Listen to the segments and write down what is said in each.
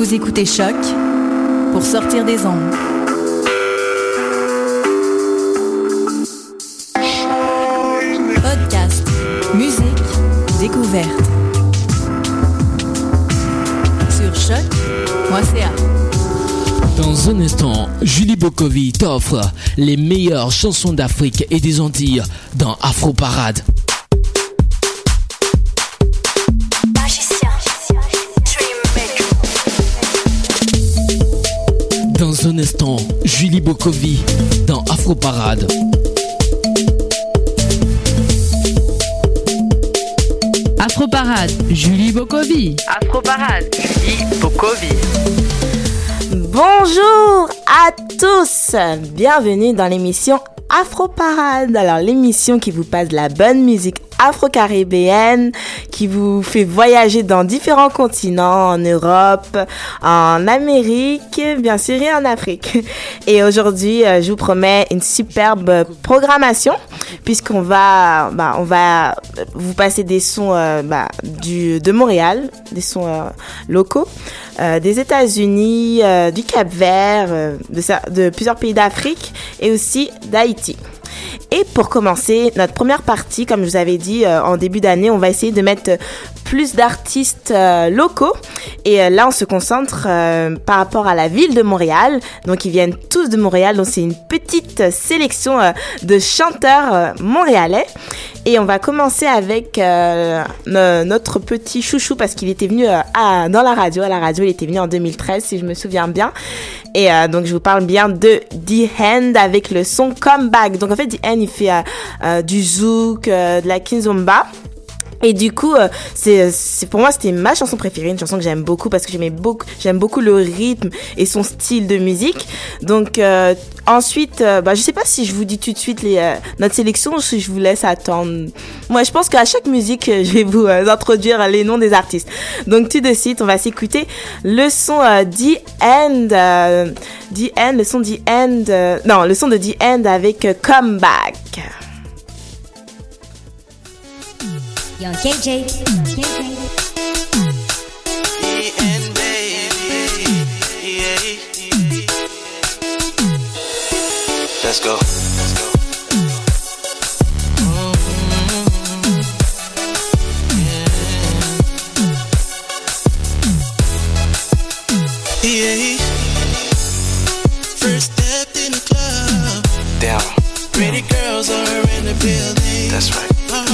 Vous écoutez Choc pour sortir des ondes. Podcast, musique, découverte. Sur choc.ca. Dans un instant, Julie Bokovi t'offre les meilleures chansons d'Afrique et des Antilles dans Afro Parade. Dans un instant, Julie Bokovi dans Afro Parade. Afro Parade, Julie Bokovi. Afro Parade, Julie Bokovi. Bonjour à tous, bienvenue dans l'émission Afro Parade. Alors l'émission qui vous passe de la bonne musique afro-caribéenne qui vous fait voyager dans différents continents, en Europe, en Amérique, bien sûr et en Afrique. Et aujourd'hui, euh, je vous promets une superbe programmation puisqu'on va, bah, on va vous passer des sons euh, bah, du, de Montréal, des sons euh, locaux, des États-Unis, du Cap-Vert, de, plusieurs pays d'Afrique et aussi d'Haïti. Et pour commencer, notre première partie, comme je vous avais dit en début d'année, on va essayer de mettre plus d'artistes euh, locaux. Et euh, là, on se concentre par rapport à la ville de Montréal. Donc, ils viennent tous de Montréal. Donc, c'est une petite sélection de chanteurs montréalais. Et on va commencer avec notre petit chouchou parce qu'il était venu dans la radio. À la radio, il était venu en 2013, si je me souviens bien. Et donc, je vous parle bien de The Hand avec le son Comeback. Donc, en fait, The Hand, il fait euh, euh, du zouk, euh, de la kizomba. Et du coup, c'est, c'est pour moi c'était ma chanson préférée, une chanson que j'aime beaucoup parce que j'aimais beaucoup, j'aime beaucoup le rythme et son style de musique. Donc ensuite, bah je sais pas si je vous dis tout de suite les notre sélection ou si je vous laisse attendre. Moi, je pense qu'à chaque musique, je vais vous introduire les noms des artistes. Donc tout de suite, on va s'écouter le son The End, The End, le son The End, non, le son de The End avec Comeback. Young KJ. Let's go. Yeah. First step in the club. Down. Pretty girls are in the building. That's right. My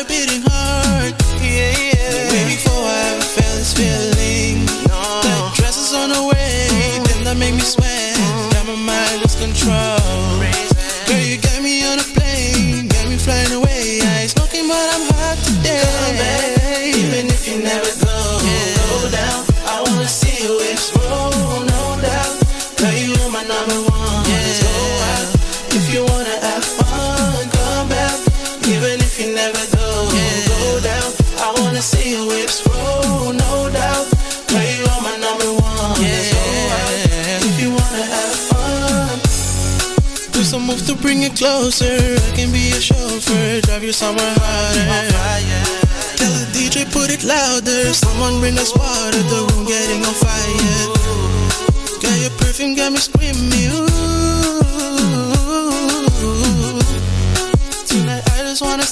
heart beating hard. Yeah, yeah. Way before I ever felt this feeling. No. That dress is on the way. Then that make me sweat. Got my mind lose control. Do to bring it closer. I can be your chauffeur, drive you somewhere harder. Tell the DJ put it louder. Someone bring us water, the room getting on fire. Girl, your perfume got me screaming. Ooh. Tonight I just wanna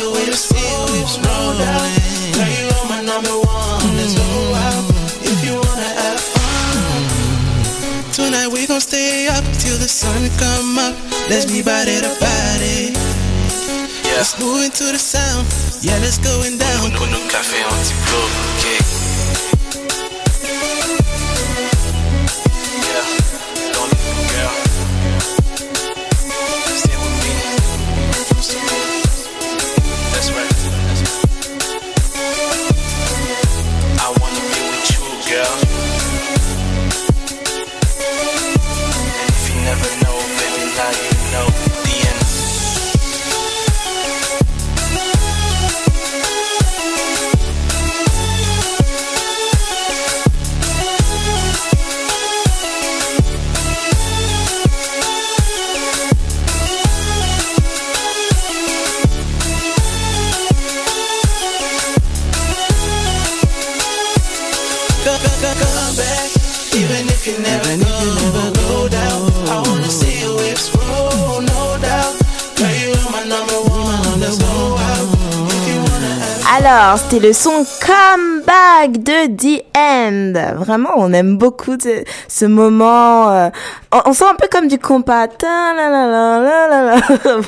with see you with rolling. Girl, you are my number one. Let's go out. If you wanna have fun. Tonight we gon' stay up till the sun come up. Let's be body to body. Yeah. Let's move into the sound. Yeah, let's going down. Nous, nous, café Alors, c'était le son Comeback de The End. Vraiment, on aime beaucoup ce, moment. euh, on, sent un peu comme du compas.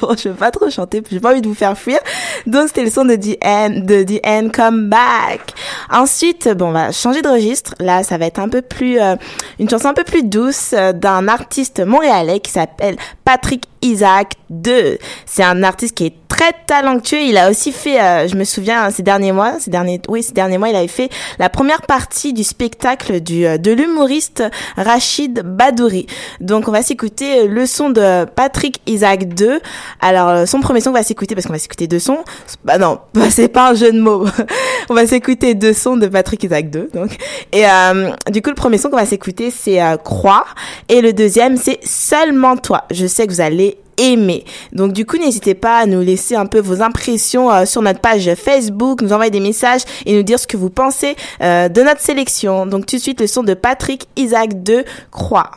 Bon, je vais pas trop chanter, j'ai pas envie de vous faire fuir. Donc, c'était le son de The End, de The End Comeback. Ensuite, bon, on va changer de registre. Là, ça va être un peu plus, euh, une chanson un peu plus douce euh, d'un artiste montréalais qui s'appelle Patrick Isaac 2. C'est un artiste qui est très talentueux. Il a aussi fait, euh, je me souviens, ces derniers mois, ces derniers, oui, ces derniers mois, il avait fait la première partie du spectacle du, euh, de l'humoriste Rachid Badouri. Donc, on va s'écouter euh, le son de Patrick Isaac 2. Alors, son premier son, on va s'écouter parce qu'on va s'écouter deux sons. Bah non, c'est pas un jeu de mots. on va s'écouter deux sons de Patrick Isaac 2, donc. Et du coup, le premier son qu'on va s'écouter, c'est euh, Croix. Et le deuxième, c'est Seulement toi. Je sais que vous allez aimer. Donc du coup, n'hésitez pas à nous laisser un peu vos impressions euh, sur notre page Facebook, nous envoyer des messages et nous dire ce que vous pensez euh, de notre sélection. Donc tout de suite, le son de Patrick Isaac de Croix.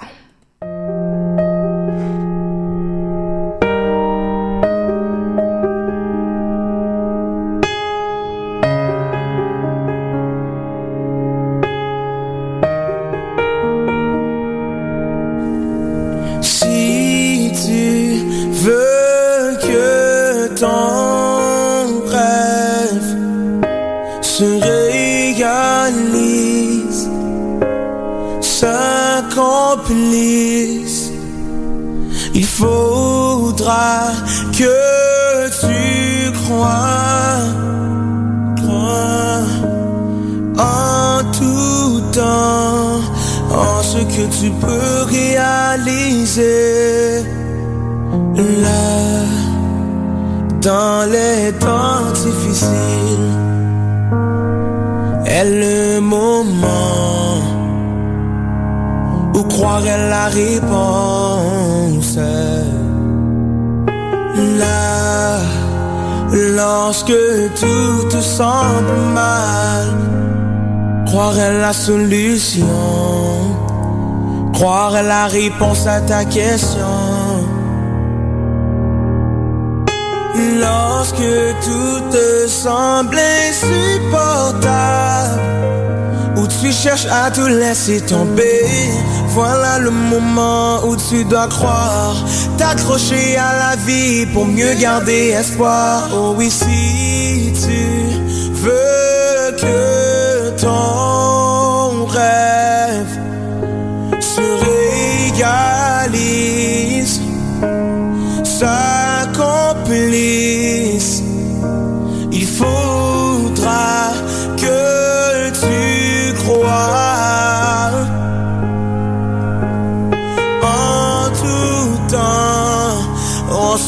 Il faudra que tu crois, crois en tout temps en ce que tu peux réaliser. Là dans les temps difficiles est le moment est la réponse là lorsque tout te semble mal Croire est la solution. Croire la réponse à ta question. Lorsque tout te semble insupportable, où tu cherches à tout laisser tomber, voilà le moment où tu dois croire, t'accrocher à la vie pour mieux garder espoir. Oh oui, si tu veux que ton rêve se réalise, s'accomplisse,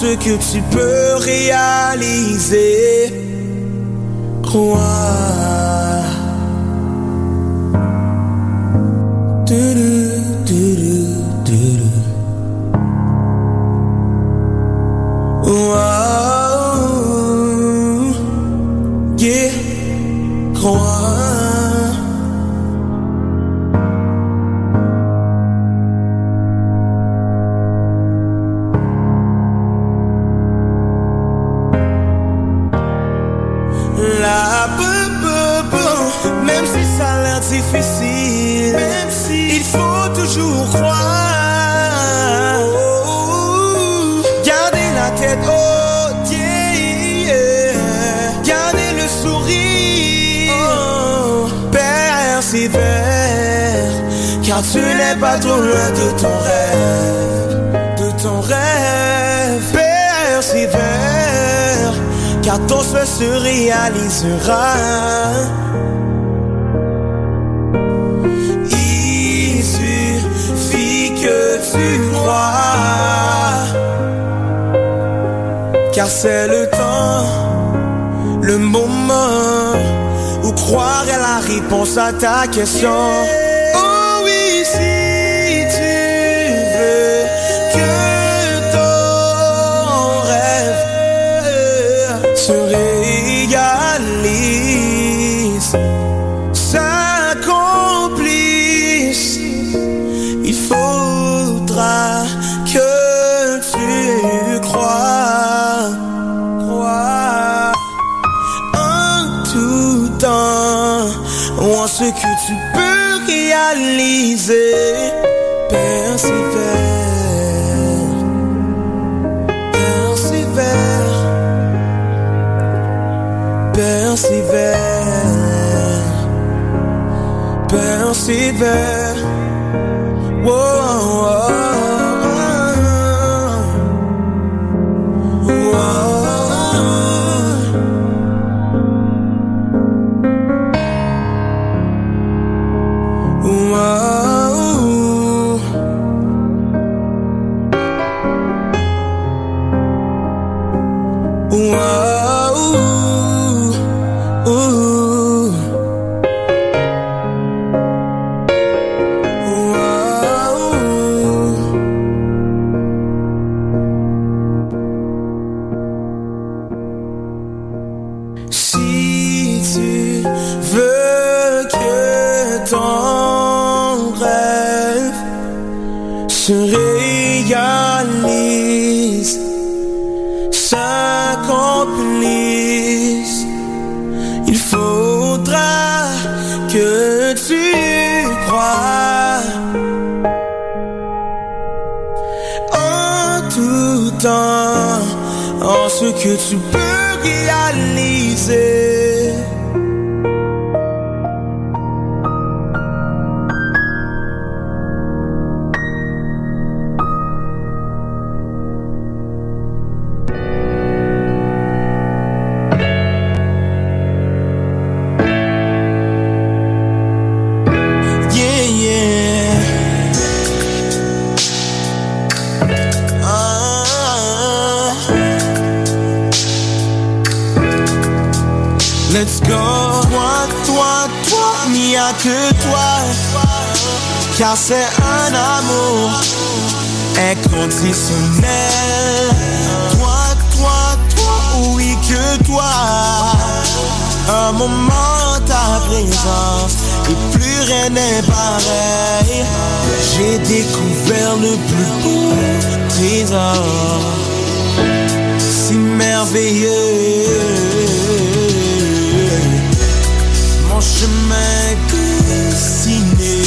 ce que tu peux réaliser. Crois. Réalisera. Il suffit que tu crois, car c'est le temps, le moment où croire est la réponse à ta question. fever. Whoa. Toi. Un moment, ta présence, et plus rien n'est pareil. J'ai découvert le plus beau trésor, si merveilleux. Mon chemin dessiné,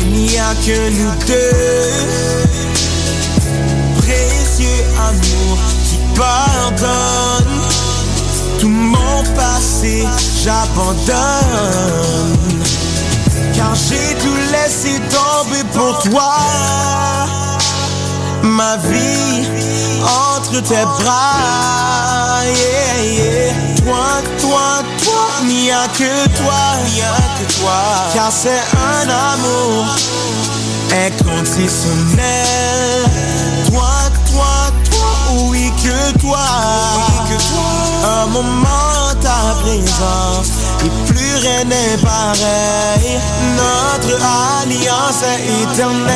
il n'y a que nous deux. Précieux amour pardonne. Tout mon passé, j'abandonne. Car j'ai tout laissé tomber pour toi. Ma vie entre tes bras. Yeah. Toi, toi, toi, n'y a que toi. N'y a que toi. Car c'est un amour inconditionnel. Que toi. Un moment, ta présence, et plus rien n'est pareil. Notre alliance est éternelle.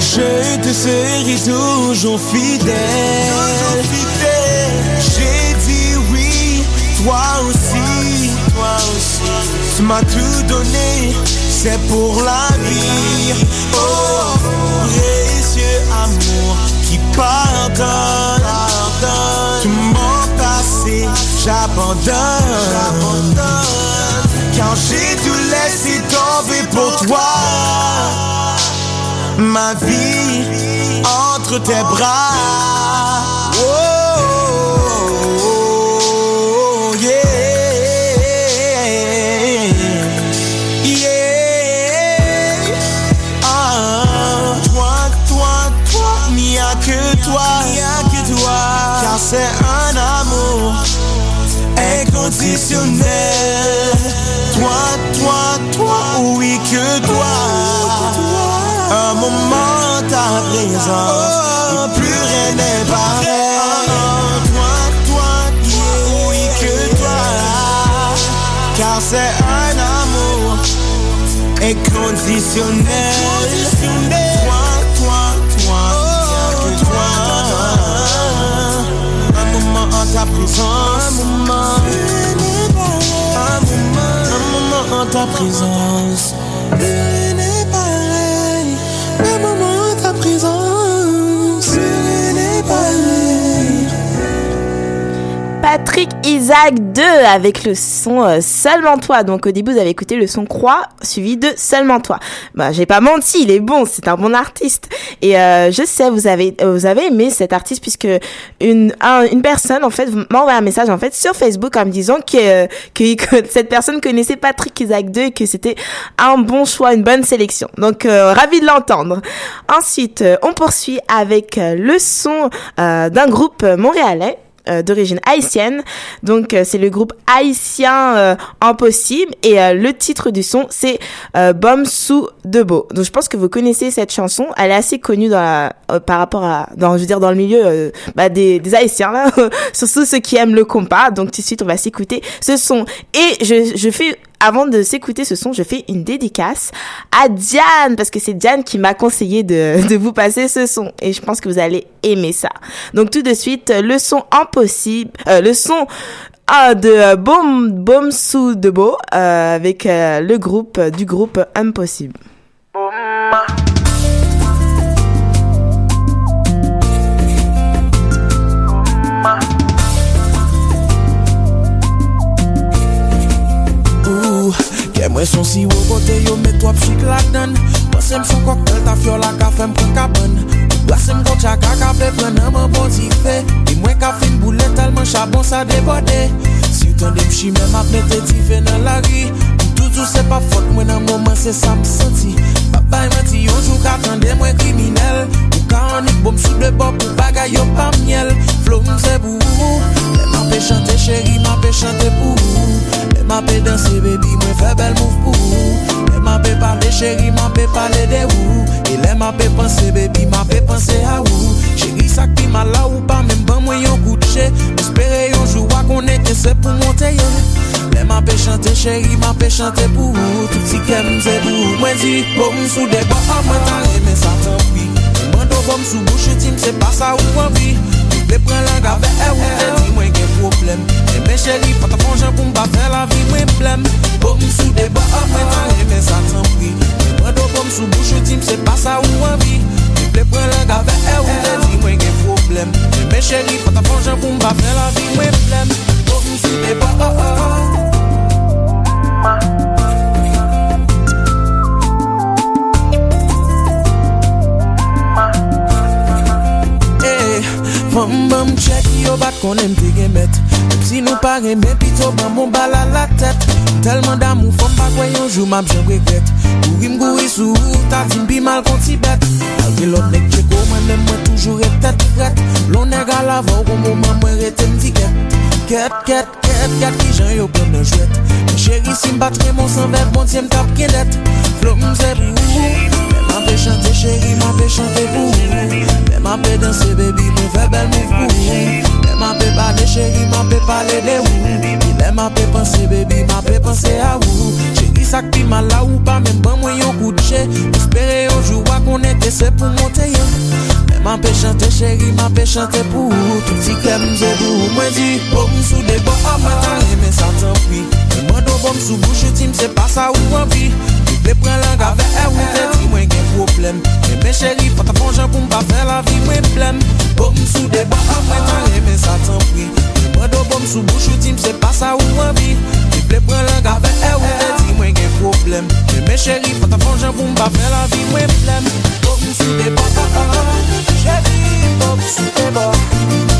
Je te serai toujours fidèle. J'ai dit oui, toi aussi, toi aussi. Tu m'as tout donné, c'est pour la vie. Oh, précieux amour qui pardonne. Tout mon passé, j'abandonne. Car j'ai tout laissé tomber pour toi. Ma vie entre tes bras. Oh, inconditionnel. Toi, toi, toi, rien que toi. Un moment en ta présence. Moment. Un moment en ta présence. Patrick Isaac 2 avec le son euh, Seulement toi. Donc au début vous avez écouté le son Croix suivi de Seulement toi. Bah j'ai pas menti, il est bon, c'est un bon artiste. Et euh, je sais vous avez euh, vous avez aimé cet artiste puisque une un- une personne en fait m'a envoyé un message en fait sur Facebook en me disant que euh, que, que cette personne connaissait Patrick Isaac 2 et que c'était un bon choix, une bonne sélection. Donc euh, ravi de l'entendre. Ensuite, on poursuit avec le son euh, d'un groupe montréalais euh, d'origine haïtienne. Donc euh, c'est le groupe haïtien euh, Impossible et euh, le titre du son c'est euh, Bom sous de beau. Donc je pense que vous connaissez cette chanson, elle est assez connue dans la, par rapport à dans je veux dire dans le milieu bah, des, des haïtiens là, surtout ceux qui aiment le compas. Donc tout de suite on va s'écouter ce son et je je fais avant de s'écouter ce son, je fais une dédicace à Diane, parce que c'est Diane qui m'a conseillé de, vous passer ce son, et je pense que vous allez aimer ça. Donc tout de suite, le son impossible, euh, le son ah, de euh, Bom Bom de euh, avec euh, le groupe du groupe Impossible. Mwen son si wou kote yo met wap chik lak dan. Pase m fon koktel ta fyo la ka fe m pren kapan Pase m kocha ka ka ple pren nan mwen bon ti fe. Di mwen ka fin boulet talman chabon sa debode. Si ou tan dem chi men ma ple te ti fe nan la ri. Toutou se pa fote mwen nan mouman se sa m senti. Babay mwen ti yonjou ka tende mwen kriminel. Ou ka anik bom sou de bop ou bagay yo pa miel. Flow m se pou ou. Mwen ma pe chante cheri, ma pe chante pou E ma pe danse baby mwen fe bel mouf pou E ma pe pale cheri ma pe pale de ou E le ma pe panse baby, ma pe panse a ou Cheri sak pi ma la ou pa men ban mwen yon koutche Espere yon jou akone ke se pou monte ye Le ma pe chante cheri ma pe chante pou ou si kem mse pou ou Mwen di bom sou de ba a mwen tan reme sa tan pi Mwen do bom sou bouche tim se pa sa ou anvi Le pren lang ave e ou te di mwen gen problem Mwen chéri, pata fonjan pou mba fe la vi mwen blem. Bom sou deba a mwen tan reme sa tan pri. Mwen do bom sou bouche tim se pa sa ou an vi. Mwen ple pren le gave e ou te di mwen gen problem. Mwen chéri, pata fonjan pou mba fe la vi mwen blem. Bom sou deba a a a Fom bom chek yo bat konen te gemet. Si nou pa remet pito ban moun bala la tet Telman damou fom pa kwen yon jou map jen regret. Gourim gouri sou ta tim bi mal konti bet. Alge lot nek cheko mwen mwen toujou re tet fret retet Lonek ala vaw kon moun mwen Ket, ket, ket, kat ki jan yo pren nan jwet. Mwen cheri si mbatre mon san ver, bon ti mtap kelet Flo mze bou, mwen apè chante cheri, mwen apè chante bou Mwen apè danse bebi, mwen fè bel mou pou Mwen apè pale cheri, mwen apè pale de ou. Mwen apè panse bebi, mwen apè panse a ou. Sak pi ma la ou pa men ban mwen yo koutche Espere yo jou wa konete se pou monte yo. Mwen pe chante chéri, mwen pe chante pou Tout si kem mze pou Mwen di, bom sou de bo a mwen ta reme sa tan pri Mwen do bom sou bouche tim se pa sa ou an pi Mwen ple pren lang ave e ou te di mwen gen problem. Mwen me cheri, pata fonjan pou mpa fe la vi mwen plem Bom sou de bo a mwen ta reme sa tan pri Mwen do bom sou bouche tim se pa sa ou an pi Mwen ple pren lang ave e ou te di mwen gen problem. Mwen me cheri, pata fonjan pou mpa fe la vi mwen plem Bom sou de bo a mwen ta reme sa tan J'habille Bob, super Bob.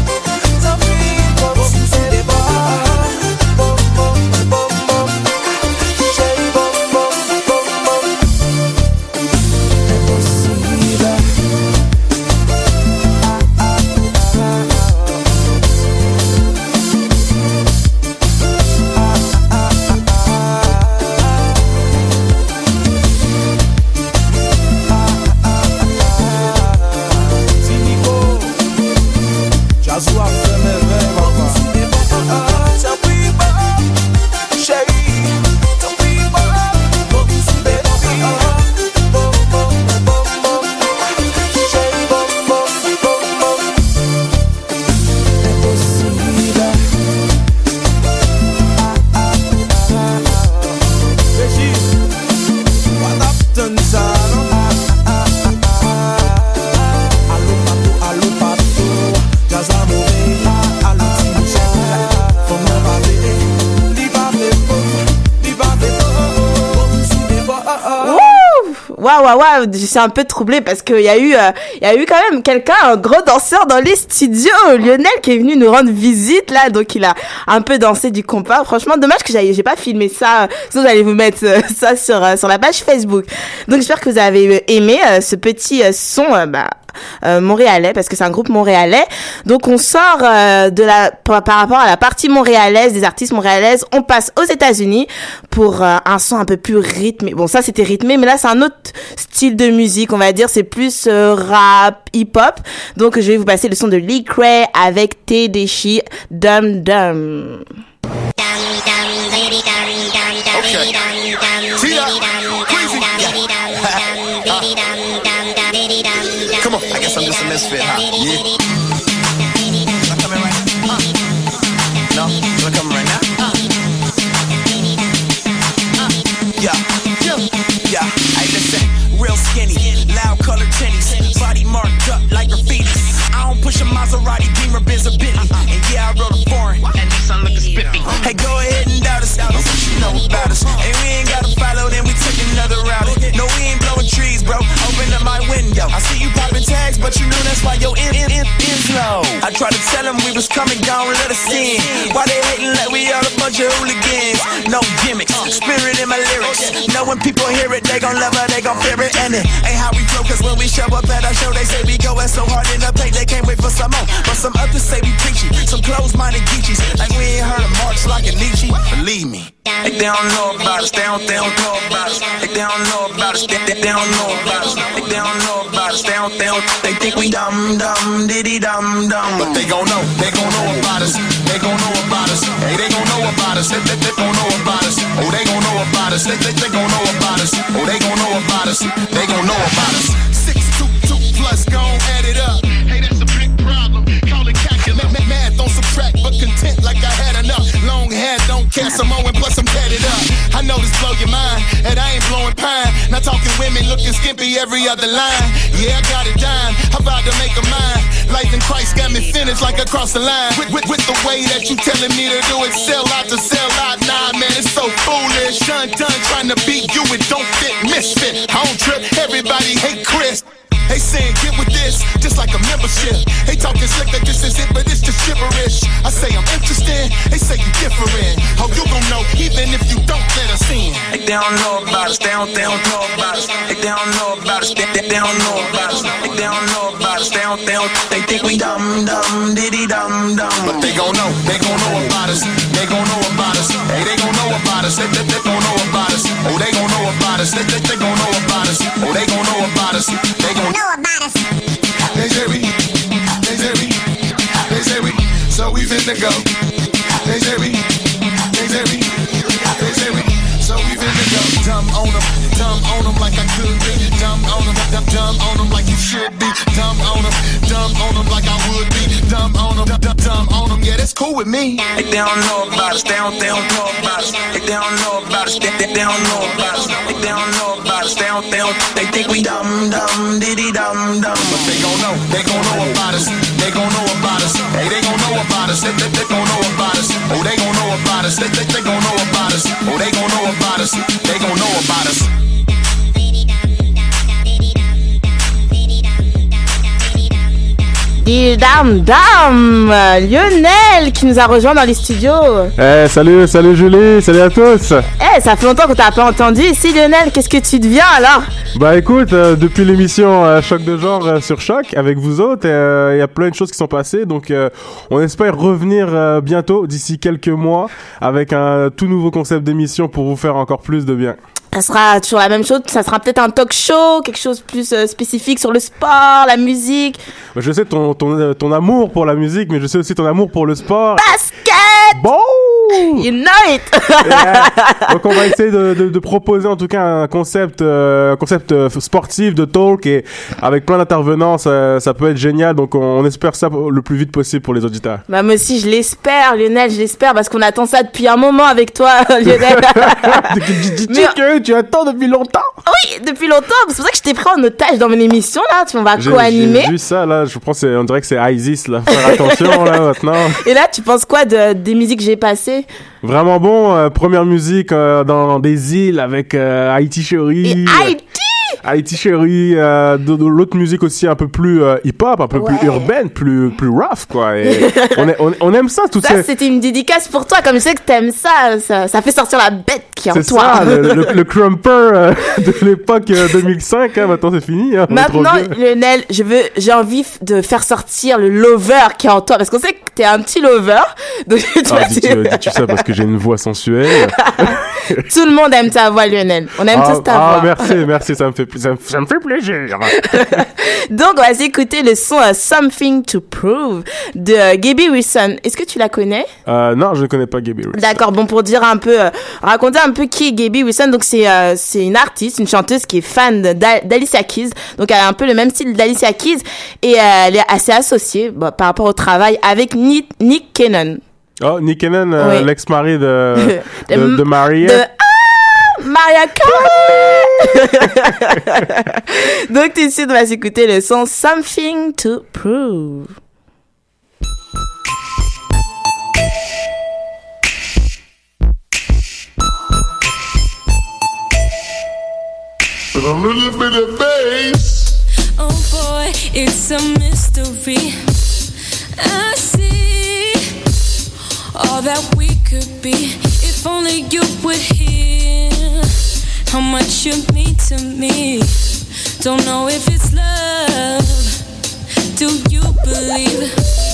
Waouh, waouh, suis un peu troublée parce qu'il y a eu, euh, il y a eu quand même quelqu'un, un gros danseur dans les studios, Lionel, qui est venu nous rendre visite là, donc il a un peu dansé du compas. Franchement, dommage que j'ai pas filmé ça, sinon j'allais vous mettre euh, ça sur euh, sur la page Facebook. Donc j'espère que vous avez aimé ce petit son, bah, euh, montréalais parce que c'est un groupe montréalais. Donc on sort euh, de la par, par rapport à la partie montréalaise des artistes montréalaises, on passe aux États-Unis pour euh, un son un peu plus rythmé. Bon ça c'était rythmé, mais là c'est un autre style de musique, on va dire, c'est plus euh, rap, hip-hop. Donc je vais vous passer le son de Lee Cray avec Tedeschi Dum Dum. Come marked up like graffiti. I don't push a Maserati, Beamer, Benz, or Bentley. And yeah, I wrote a foreign, and Nissan looking spiffy. Hey, go ahead and doubt us. That's what you know about us. And we ain't gotta follow, then we took another route. No, we ain't blowing trees, bro. Open up my window. I see you tags, but you know that's why your in, in, in, in's low. I tried to tell them we was coming down, let us in. Why they hating like we all a bunch of hooligans? No gimmicks, spirit in my lyrics. Know when people hear it, they gon' love it, they gon' fear it. And it ain't how we flow, cause when we show up at our show, they say we going so hard in the paint, they can't wait for some more. But some others say we preachy, some closed-minded geechies. Like we ain't heard of Marx like a Nietzsche. Believe me. They, they don't know about us, they don't, they don't know about us. They, don't know about us, they, they, they don't know about us. They don't know about us, they think we dumb, dumb, diddy dumb, dumb. But they gon' know, they gon' know about us. They gon' know about us. Hey, they gon' know about us. They, they, they gon' know about us. Oh, they gon' know about us. They, they, they gon' know about us. Oh, they gon' know about us. They gon' know about us. Six, two, two plus, gon' add it up. Hey, that's a big problem. Call it calculus. Ma- ma- Math don't subtract, but content like I had enough. Long hair don't care and plus. I know this blow your mind, and I ain't blowing pine. Not talking women looking skimpy every other line. Yeah, I got it dime. I'm about to make a mine. Life in Christ got me finished like across the line. With, with, with the way that you telling me to do it, sell out to sell out. Nah, man, it's so foolish. Done, done, trying to beat you, it don't fit. Misfit, I don't trip. Everybody hate Chris. They saying get with this, just like a membership. They talking slick that this is it, but it's just gibberish. I say I'm interested, they say you different. How you gon' know even if you don't let us in? They, don't know about us, they don't, they don't know about us. They, don't know about us, they, they, they don't know about us. They, they don't know about us, they don't, they don't, they think we dumb, dumb, diddy dumb, dumb. But they gon' know, they gon' know about us. They gon' know about us. They, they, they gon' know about us. Oh, they gon' know about us. They, they, they gon' know about us. Oh, they gon' know about us. They gon' know about us. They say we, they say we, they say we, so we finna go. They say we, they say we, they say we, so we finna go. Dumb on them, dumb on them like I could be. Dumb on them, dumb, dumb on them like you should be. Dumb on them, dumb on them like I would be. Dumb on dumb, on them, yeah, that's cool with me. They, they don't know about us, they don't, they don't know about us. They, they don't know about us, they, they, they don't know about us. They, they don't know about us, they don't, they don't, they think we dumb, dumb, diddy dumb, dumb. But they gon' know, they gon' know about us. They gon' know about us. Hey, they gon' know about us. They, they, they gon' know about us. Oh, they gon' know about us. They, they, they gon' know about us. Oh, they gon' know about us. They gon' know about us. Dil Dam Dam Lionel qui nous a rejoint dans les studios. Eh, salut, salut Julie, salut à tous. Eh, ça fait longtemps qu'on t'a pas entendu ici Lionel, qu'est-ce que tu deviens alors? Bah écoute, euh, depuis l'émission euh, Choc de genre euh, sur Choc avec vous autres, il y a plein de choses qui sont passées, donc on espère revenir bientôt, d'ici quelques mois, avec un tout nouveau concept d'émission pour vous faire encore plus de bien. Ça sera toujours la même chose. Ça sera peut-être un talk show, quelque chose plus euh, spécifique sur le sport, la musique. Je sais ton, ton, euh, ton amour pour la musique, mais je sais aussi ton amour pour le sport. Basket! Bon! You know it! Yeah. Donc on va essayer de, de, de proposer en tout cas un concept, euh, un concept euh, sportif de talk et avec plein d'intervenants, ça, ça peut être génial. Donc on, on espère ça le plus vite possible pour les auditeurs. Bah, moi aussi, je l'espère, Lionel, je l'espère, parce qu'on attend ça depuis un moment avec toi, Lionel. Mais- tu attends depuis longtemps. oui, depuis longtemps. C'est pour ça que je t'ai pris en otage dans mon émission, là. Tu on va co-animer. J'ai vu ça là, je pense que on dirait que c'est ISIS là. Faire attention là maintenant. Et là, tu penses quoi de, des musiques que j'ai passées? Vraiment bon, euh, première musique euh, dans des îles avec euh, Haïti Chérie. Haïti Chérie, euh, de, de l'autre musique aussi un peu plus euh, hip-hop, un peu Ouais. plus urbaine, plus plus rough quoi. Et on, est- on, on aime ça, tout Ça, ça. c'était une dédicace pour toi. Comme je sais que t'aimes ça, ça, ça fait sortir la bête qui est en toi. ça, le, le, le crumper euh, de l'époque euh, 2005. Hein, maintenant c'est fini. Hein, Maintenant. Lionel, je veux, j'ai envie de faire sortir le lover qui est en toi, parce qu'on sait que t'es un petit lover. Donc, Ah, dis-tu, dis-tu ça parce que j'ai une voix sensuelle tout le monde aime ta voix, Lionel. On aime ah, tous ta ah, voix. merci, merci, ça me fait, ça me, ça me fait plaisir. Donc, on va s'écouter le son euh, Something to Prove de euh, Gabby Wilson. Est-ce que tu la connais? Euh, non, je ne connais pas Gaby Wilson. D'accord, bon pour dire un peu, euh, raconter un peu qui est Gabby Wilson. Donc c'est euh, c'est une artiste, une chanteuse qui est fan d'Alicia Keys. Donc elle a un peu le même style d'Alicia Keys et elle est assez associée bah, par rapport au travail avec Nick, Nick Cannon. Oh, Nick Cannon, euh, Oui. l'ex-mari de, De- de, de Maria. De ah, Maria Carey. Donc tout de suite on va s'écouter le son Something to Prove. With a little bit of bass. Oh boy, it's a mystery. I see all that we could be if only you would hear how much you mean to me. Don't know if it's love. Do you believe?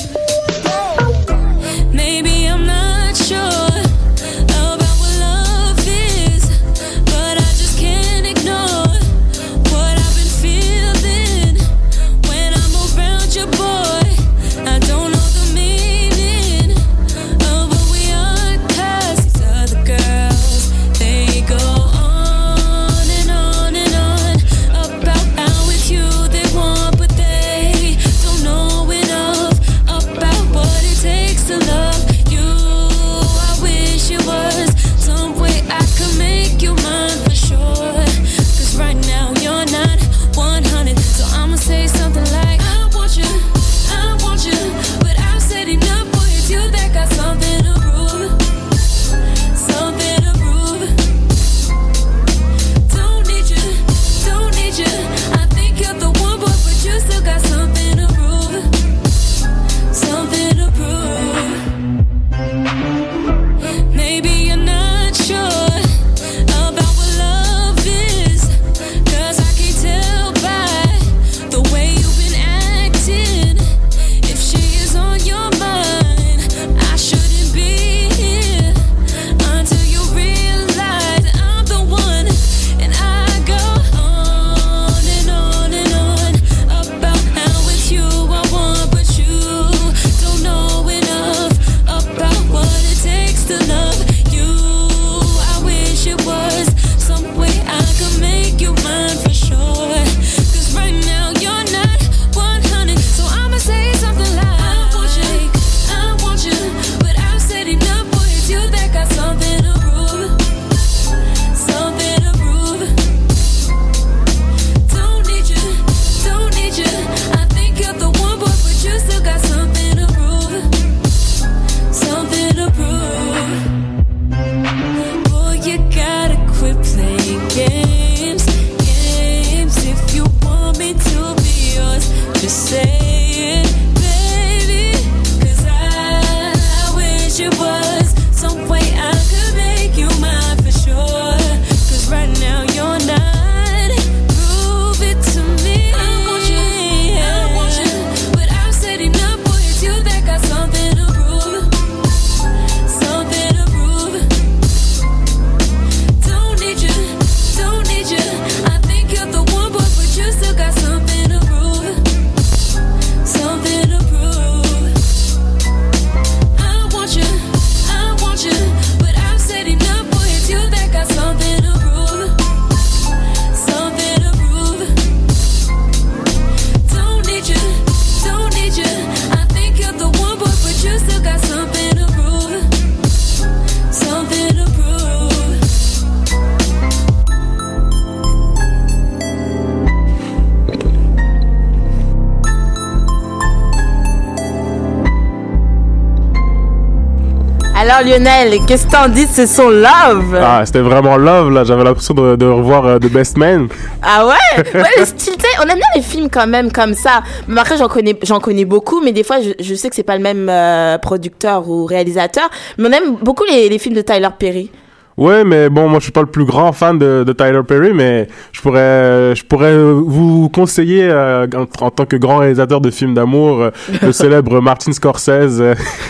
Lionel, qu'est-ce que t'en dis de ce son Love? Ah, c'était vraiment love là. J'avais l'impression de, de revoir euh, The Best Man. Ah ouais? Ouais, le style, on aime bien les films quand même comme ça. Mais après, j'en connais, j'en connais beaucoup, mais des fois, je, je sais que c'est pas le même euh, producteur ou réalisateur. Mais on aime beaucoup les, les films de Tyler Perry. Ouais, mais bon, moi je suis pas le plus grand fan de, de Tyler Perry, mais je pourrais, je pourrais vous conseiller euh, en, en tant que grand réalisateur de films d'amour euh, le célèbre Martin Scorsese.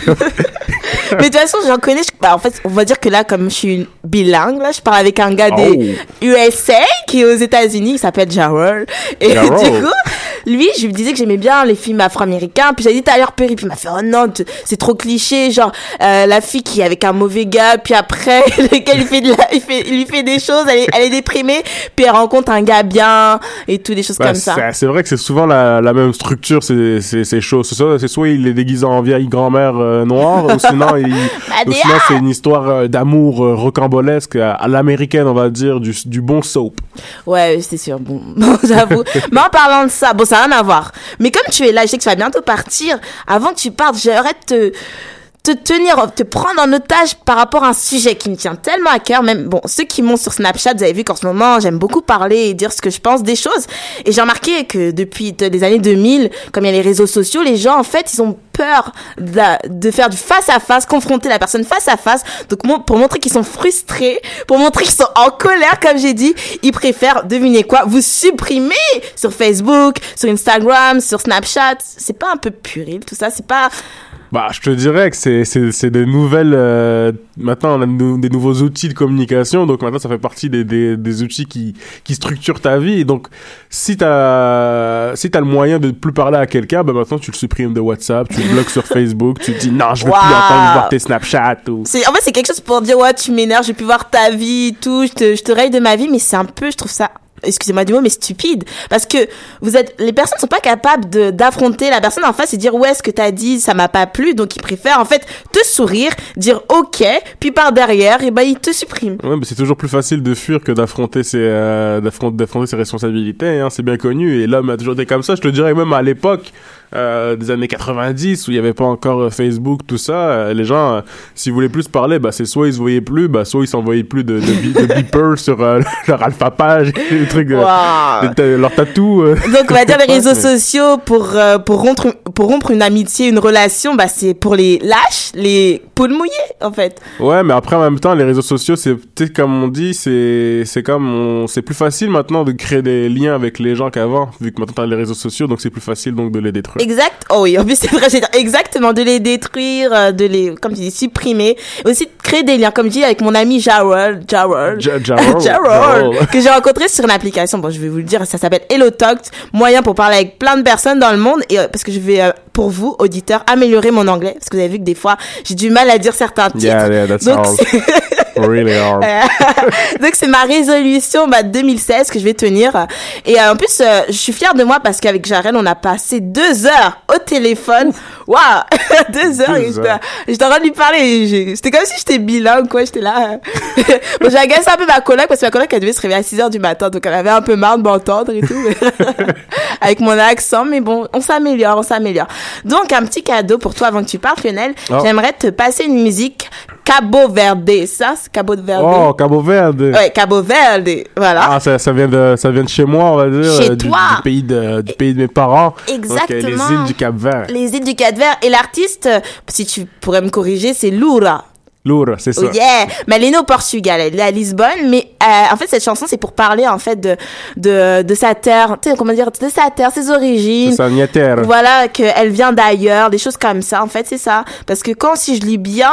mais de toute façon, j'en connais. je- bah, en fait, on va dire que là, comme je suis bilingue, là, je parle avec un gars des USA qui est aux États-Unis, il s'appelle Jarrell. Et Jarrell. du coup, lui, je lui disais que j'aimais bien les films afro-américains. Puis j'ai dit Tyler Perry, puis il m'a fait oh non, c'est trop cliché, genre euh, la fille qui est avec un mauvais gars, puis après lequel il fait de la, il fait, il lui fait des choses, elle est, elle est déprimée, puis elle rencontre un gars bien et tout des choses bah, comme ça. c'est- vrai que c'est souvent la, la même structure, ces, ces, ces choses. C'est soit, c'est soit il est déguisé en vieille grand-mère euh, noire, ou sinon, il, ou Madea! sinon c'est une histoire euh, d'amour euh, rocambolesque à, à l'américaine, on va dire, du, du bon soap. Ouais, c'est sûr. Bon, bon, j'avoue. Mais en parlant de ça, bon, ça n'a rien à voir. Mais comme tu es là, je sais que tu vas bientôt partir. Avant que tu partes, j'aimerais te te tenir, te prendre en otage par rapport à un sujet qui me tient tellement à cœur. Même, bon, ceux qui m'ont sur Snapchat, vous avez vu qu'en ce moment, j'aime beaucoup parler et dire ce que je pense des choses. Et j'ai remarqué que depuis les années 2000, comme il y a les réseaux sociaux, les gens, en fait, ils ont peur de, faire du face à face, confronter la personne face à face. Donc, pour montrer qu'ils sont frustrés, pour montrer qu'ils sont en colère, comme j'ai dit, ils préfèrent, devinez quoi, vous supprimer sur Facebook, sur Instagram, sur Snapchat. C'est pas un peu puril, tout ça? C'est pas, Bah, je te dirais que c'est c'est c'est des nouvelles. euh, maintenant, on a de des nouveaux outils de communication, donc maintenant ça fait partie des des, des outils qui qui structurent ta vie. Et donc, si t'as si t'as le moyen de plus parler à quelqu'un, ben maintenant tu le supprimes de WhatsApp, tu le bloques sur Facebook, tu dis non, je veux plus Wow. entendre voir tes Snapchat ou. En fait, c'est quelque chose pour dire, ouais, tu m'énerves, j'ai pu voir ta vie, tout, je te, je te raye de ma vie, mais c'est un peu, je trouve ça, excusez-moi du mot, mais stupide. Parce que vous êtes, les personnes sont pas capables de, d'affronter la personne en face et dire, ouais, ce que t'as dit, ça m'a pas plu, donc ils préfèrent, en fait, te sourire, dire, ok, puis par derrière, et ben, ils te suppriment. Ouais, mais c'est toujours plus facile de fuir que d'affronter ses euh, d'affronter ses responsabilités. Hein, c'est bien connu. Et l'homme a toujours été comme ça. Je te dirais même à l'époque euh, des années 90 où il y avait pas encore euh, Facebook, tout ça. euh, les gens, s'ils voulaient plus parler, bah c'est soit ils se voyaient plus, bah soit ils s'envoyaient plus de, de, de beepers sur leur alphapage, des trucs, euh, Wow. ta- leur tatou. euh. Donc, on va dire les réseaux sociaux pour, euh, pour rompre, pour rompre une amitié, une relation, bah, c'est pour les lâches, les poules mouillées, en fait. Ouais, mais après en même temps, les réseaux sociaux, c'est peut-être comme on dit, c'est c'est comme c'est plus facile maintenant de créer des liens avec les gens qu'avant, vu que maintenant t'as les réseaux sociaux, donc c'est plus facile donc de les détruire. Exact. Oh oui, en plus c'est vrai, j'ai dit exactement de les détruire, euh, de les, comme tu dis, supprimer, Et aussi de créer des liens, comme je dis avec mon ami Jarrell, Jarrell, Ja- Jarrell. Jarrell, Jarrell. que j'ai rencontré sur une application. Bon, je vais vous le dire, ça s'appelle HelloTalk, moyen pour parler avec plein de personnes dans le monde et euh, parce que je vais euh, pour vous auditeurs améliorer mon anglais parce que vous avez vu que des fois j'ai du mal à dire certains titres. Yeah, yeah, that's Donc, really hard. donc c'est ma résolution bah, 2016 que je vais tenir. Et euh, en plus, euh, je suis fière de moi parce qu'avec Jarel, on a passé deux heures au téléphone. Waouh Deux heures. Deux J'étais heures. j'étais en train de lui parler. C'était comme si j'étais bilingue, quoi. J'étais là. bon, j'ai agacé un peu ma coloc parce que ma coloc, elle devait se réveiller à 6 heures du matin. Donc elle avait un peu marre de m'entendre et tout. avec mon accent. Mais bon, on s'améliore, on s'améliore. Donc, un petit cadeau pour toi avant que tu partes, Lionel. Oh. J'aimerais te passer une musique Cabo Verde. Ça, c'est Cabo Verde. Oh, Cabo Verde. Ouais, Cabo Verde, voilà. Ah, ça, ça vient de, ça vient de chez moi, on va dire. Chez euh, du, toi. Du pays de, du pays de mes parents. Exactement. Donc, les îles du Cap Vert. Les îles du Cap-Vert. Et l'artiste, si tu pourrais me corriger, c'est Loura. Lourd, c'est ça. Oh yeah! Mais elle est née au Portugal, elle est à Lisbonne, mais euh, en fait cette chanson c'est pour parler en fait de de, de sa terre, tu sais comment dire, de sa terre, ses origines. C'est ça, Niater. Voilà, qu'elle vient d'ailleurs, des choses comme ça. En fait, c'est ça. Parce que quand, si je lis bien,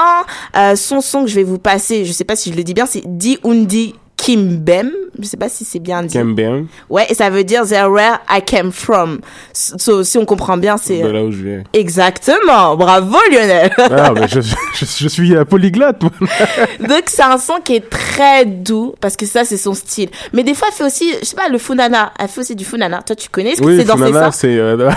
euh, son son que je vais vous passer, je sais pas si je le dis bien, c'est Di Undi Kimbem. Je sais pas si c'est bien dit. Kembem, Ouais, et ça veut dire There where I came from. So, si on comprend bien, c'est... de là où je viens. Exactement. Bravo, Lionel. Ah, mais je, je, je suis polyglotte. Donc c'est un son qui est très doux parce que ça c'est son style. Mais des fois elle fait aussi, je sais pas, le funana. Elle fait aussi du funana. Toi tu connais ce que Oui, c'est danser ça c'est... euh,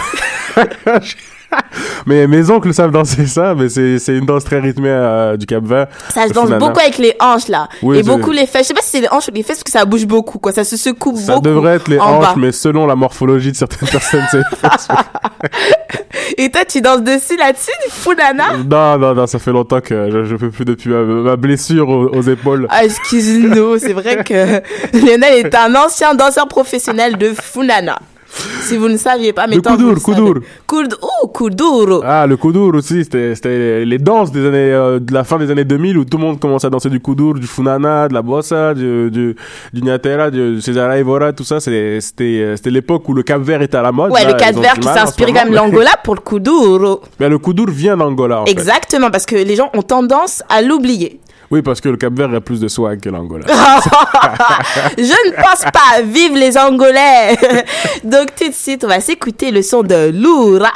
mais mes oncles savent danser ça, mais c'est c'est une danse très rythmée euh, du Cap Vert. Ça se danse beaucoup avec les hanches là. Oui, et beaucoup les fesses. Je sais pas si c'est les hanches ou les fesses parce que ça bouge beaucoup quoi. Ça se secoue Ça beaucoup. devrait être les hanches, bas. mais selon la morphologie de certaines personnes, c'est Et toi tu danses dessus là-dessus du Funana Non, non, non, ça fait longtemps que je, je peux plus depuis ma, ma blessure aux, aux épaules. Ah, excuse-nous, c'est vrai que Lionel est un ancien danseur professionnel de Funana. Si vous ne saviez pas, mais Le tant que vous koudour, le koudour. savez. Oh, Kuduro. Ah, le koudour aussi, c'était les danses des années, euh, de la fin des années 2000 où tout le monde commençait à danser du koudour, du funana, de la bossa, du, du, du nyatera, du Cesara Evora, tout ça. C'était euh, c'était l'époque où le Cap Vert était à la mode. Ouais, Là, le Cap Vert du qui s'inspire quand même l'Angola pour le Kuduro. Mais le koudour vient d'Angola, fait. Exactement, parce que les gens ont tendance à l'oublier. Oui, parce que le Cap Vert a plus de swag que l'Angola. Je ne pense pas. Vive les Angolais. Donc tout de suite, on va s'écouter le son de Loura.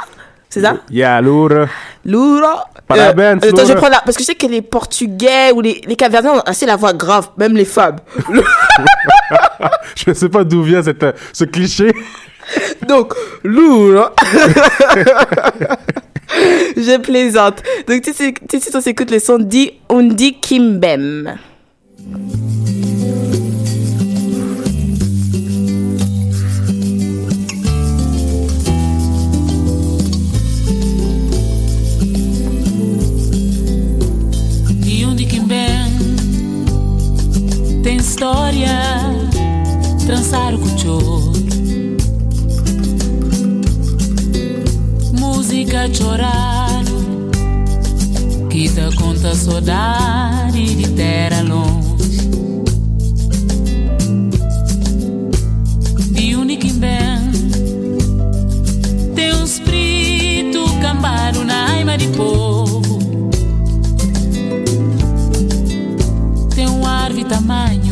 C'est ça? Yeah, lourd. Loura. Parabéns, attends, je Loura. prendre la... Parce que je sais que les Portugais ou les, les Capverdiens ont assez la voix grave, même les femmes. Je sais pas d'où vient cette, euh, ce cliché. Donc, Loura. je plaisante. Donc tout de suite, on s'écoute le son Di Undi Kimbem. Tem história, trançar o cuchor. Música chorando, que te conta saudade de terra longe. De quem bem tem um espírito cambado na alma de povo. tem um ar tamanho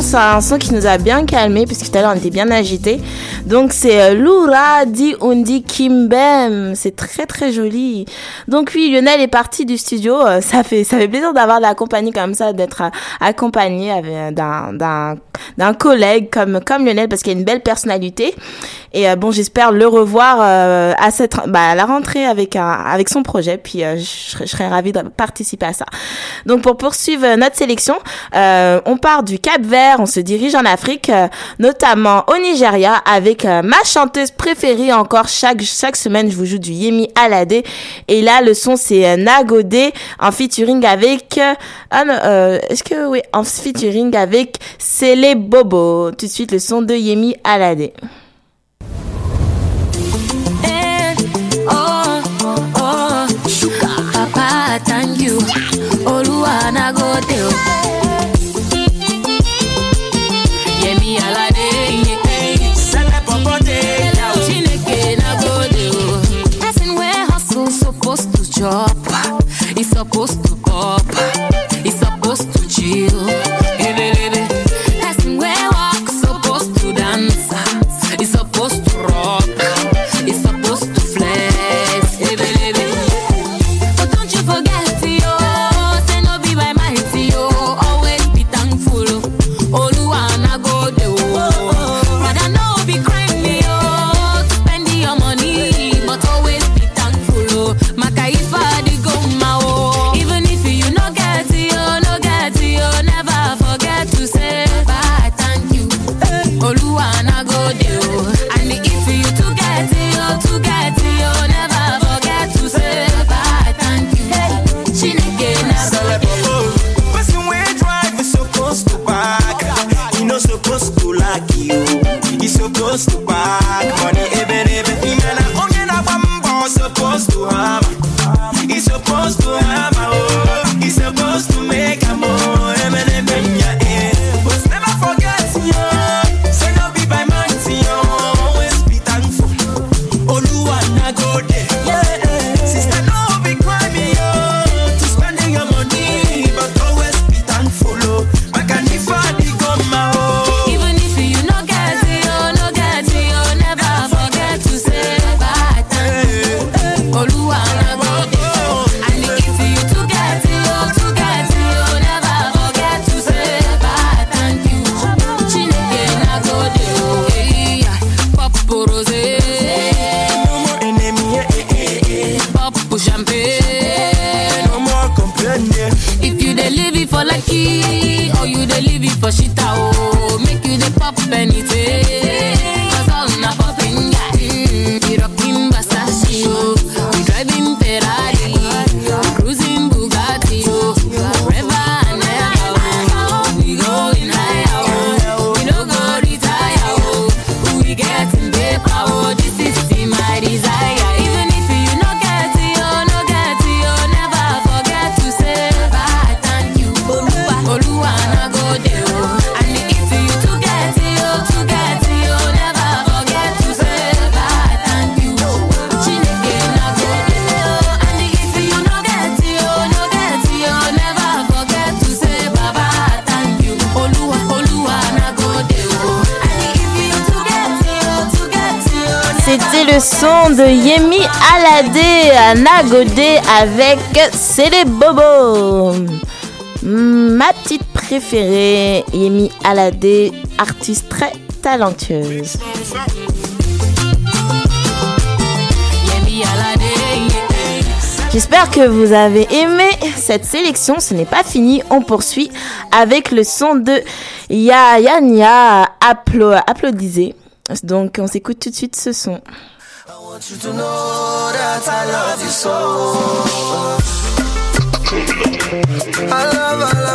c'est un son qui nous a bien calmé, puisque tout à l'heure on était bien agité. Donc c'est euh, Lura di Undi Kimbem. C'est très très joli. Donc oui, Lionel est parti du studio. Euh, ça fait, ça fait plaisir d'avoir de la compagnie comme ça, d'être euh, accompagné d'un collègue comme, comme Lionel, parce qu'il a une belle personnalité. Et euh, bon, j'espère le revoir euh, à cette bah, à la rentrée avec un, avec son projet. Puis euh, je, je, serais ravie de participer à ça. Donc pour poursuivre notre sélection, on part du Cap Vert, on se dirige en Afrique, notamment au Nigeria, avec ma chanteuse préférée encore chaque chaque semaine. Je vous joue du Yemi Alade. Et là, le son c'est Nagodé en featuring avec ah euh, est-ce que oui en featuring avec Célé Bobo. Tout de suite le son de Yemi Alade. e só postou Avec C'est les Bobos. Ma petite préférée, Yemi Alade, artiste très talentueuse. J'espère que vous avez aimé cette sélection. Ce n'est pas fini. On poursuit avec le son de Yaya Nia. Applaudissez. Donc, on s'écoute tout de suite ce son. want you to know that I love you so. I love,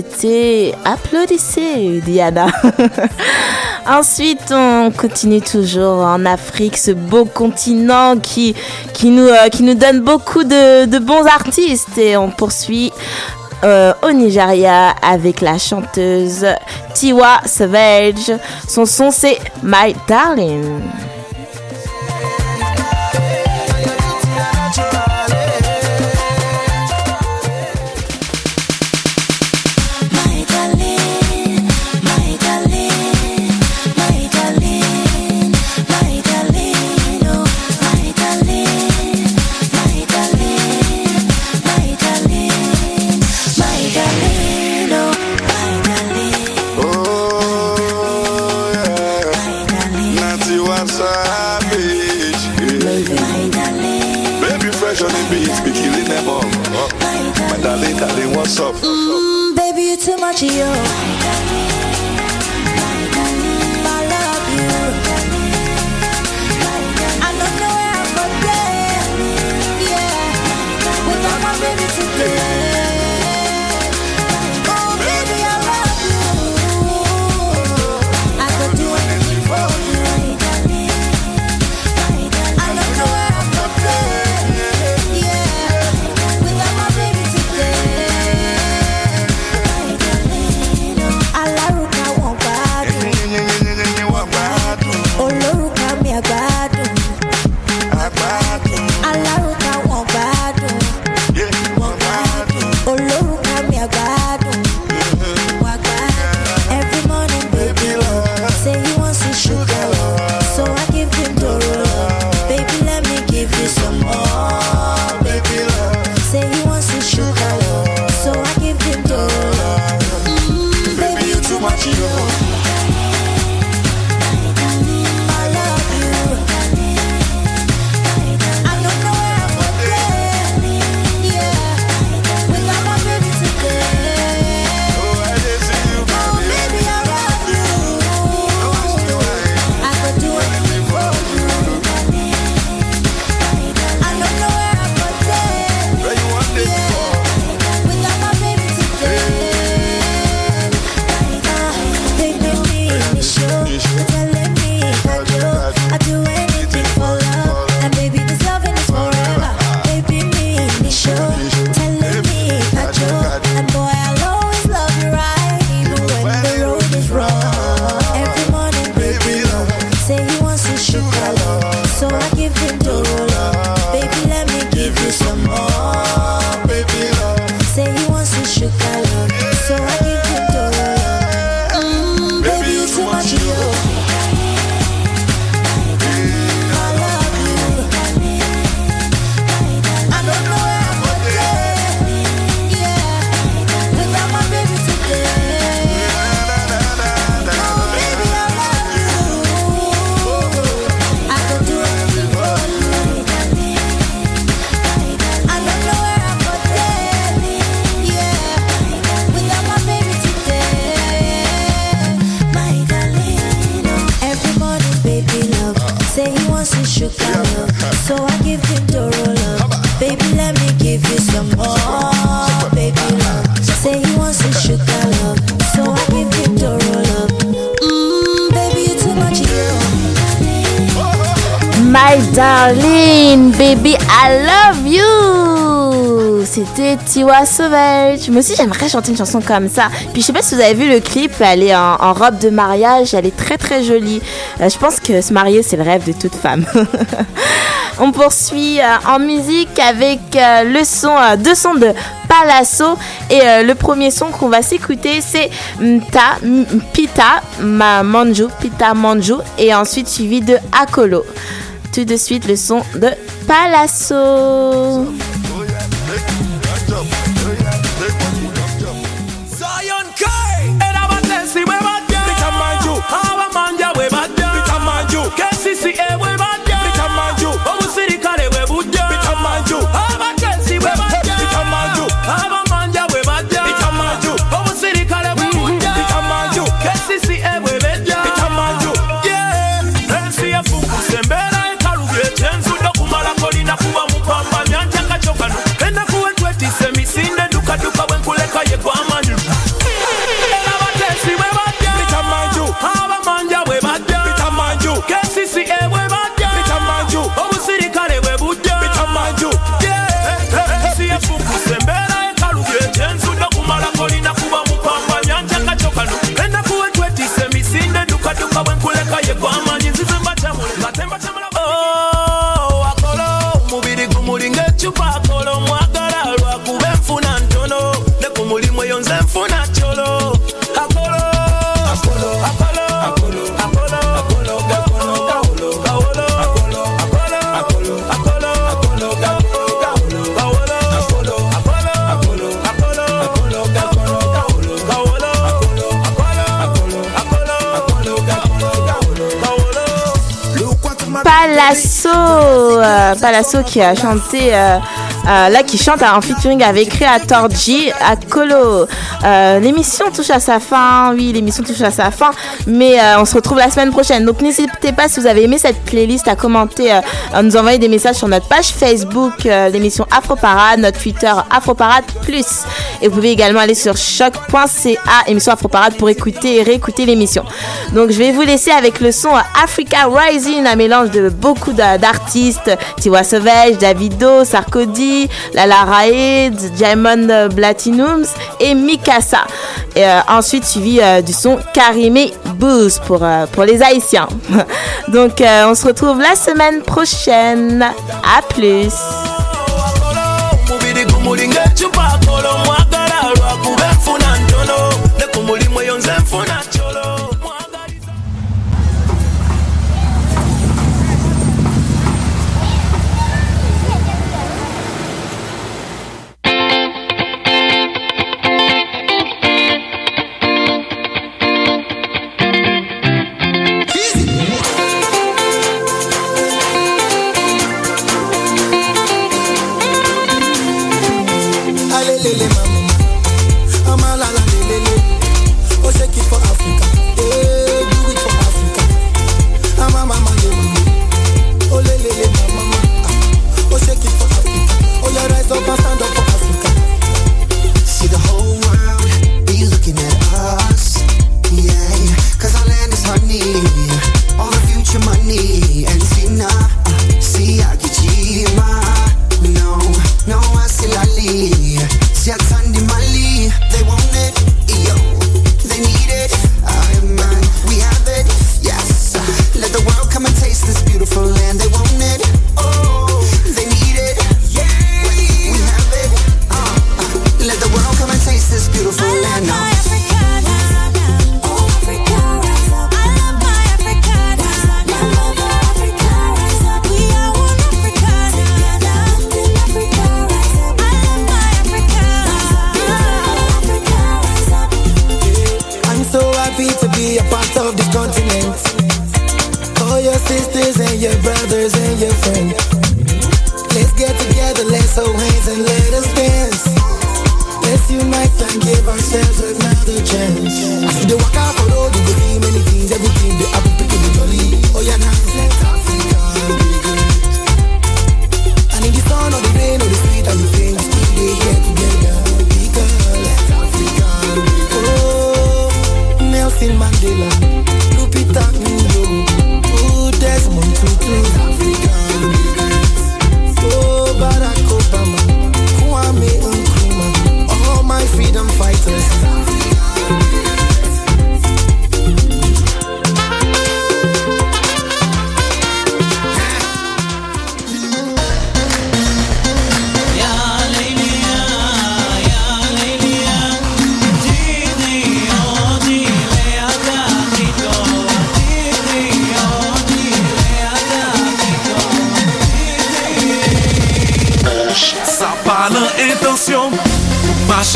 c'était Applaudissez Diana. Ensuite, on continue toujours en Afrique, ce beau continent qui, nous, euh, qui nous donne beaucoup de, bons artistes. Et on poursuit euh, au Nigeria avec la chanteuse Tiwa Savage. Son son, c'est My Darling. to you. Oh. My darling, baby, I love you. C'était Tiwa Sauvage. Moi aussi, j'aimerais chanter une chanson comme ça. Puis je sais pas si vous avez vu le clip, elle est en, robe de mariage, elle est très très jolie. Euh, je pense que se marier, c'est le rêve de toute femme. On poursuit euh, en musique avec euh, le son, deux sons de Palasso. Et le premier son qu'on va s'écouter, c'est Mta, Pita Ma Manju, Pita Manju. Et ensuite suivi de Akolo. Tout de suite, le son de Palasso. Palasso qui a chanté, euh, euh, là qui chante en featuring avec Creator G à Colo. Euh, l'émission touche à sa fin, oui, l'émission touche à sa fin, mais euh, on se retrouve la semaine prochaine. Donc n'hésitez pas si vous avez aimé cette playlist à commenter, euh, à nous envoyer des messages sur notre page Facebook, l'émission Afro Parade, notre Twitter Afro Parade Plus. Et vous pouvez également aller sur choc.ca, émission Afro Parade pour écouter et réécouter l'émission. Donc je vais vous laisser avec le son Africa Rising, un mélange de beaucoup d'a- d'artistes, Tiwa Sauvage, Davido, Sarkozy, Lala Raed, Diamond Platinums et Mikasa. Et euh, ensuite suivi euh, du son Karimé Boost pour, euh, pour les Haïtiens. Donc euh, on se retrouve la semaine prochaine. À plus.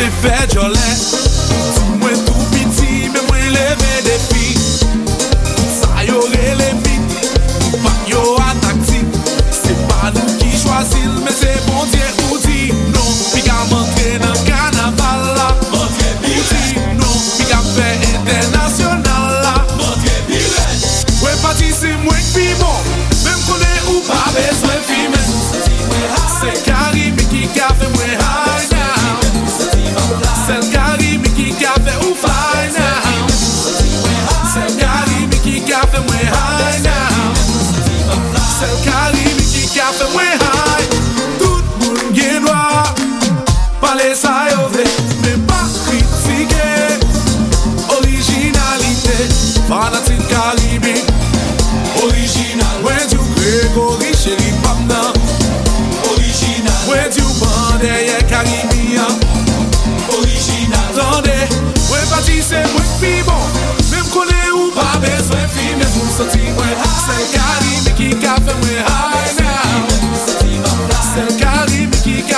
se fè jolè.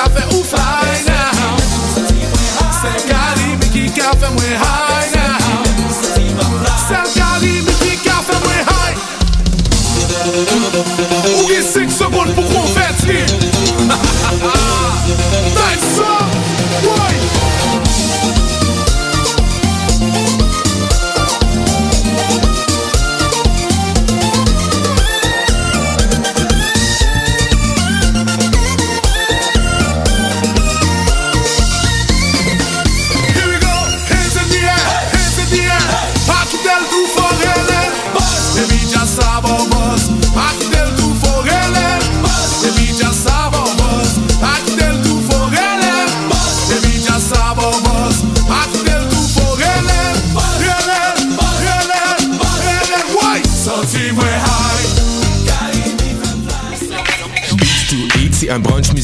café, o fai now. Say, Caribe, que café, high.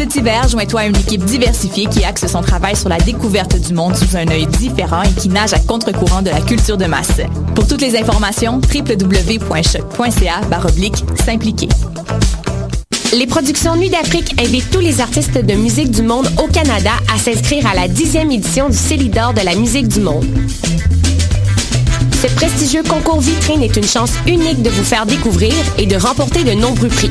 Cet hiver, joins-toi à une équipe diversifiée qui axe son travail sur la découverte du monde sous un œil différent et qui nage à contre-courant de la culture de masse. Pour toutes les informations, www.choc.ca baroblique s'impliquer. Les productions Nuit d'Afrique invitent tous les artistes de musique du monde au Canada à s'inscrire à la 10e édition du Célidor de la musique du monde. Ce prestigieux concours vitrine est une chance unique de vous faire découvrir et de remporter de nombreux prix.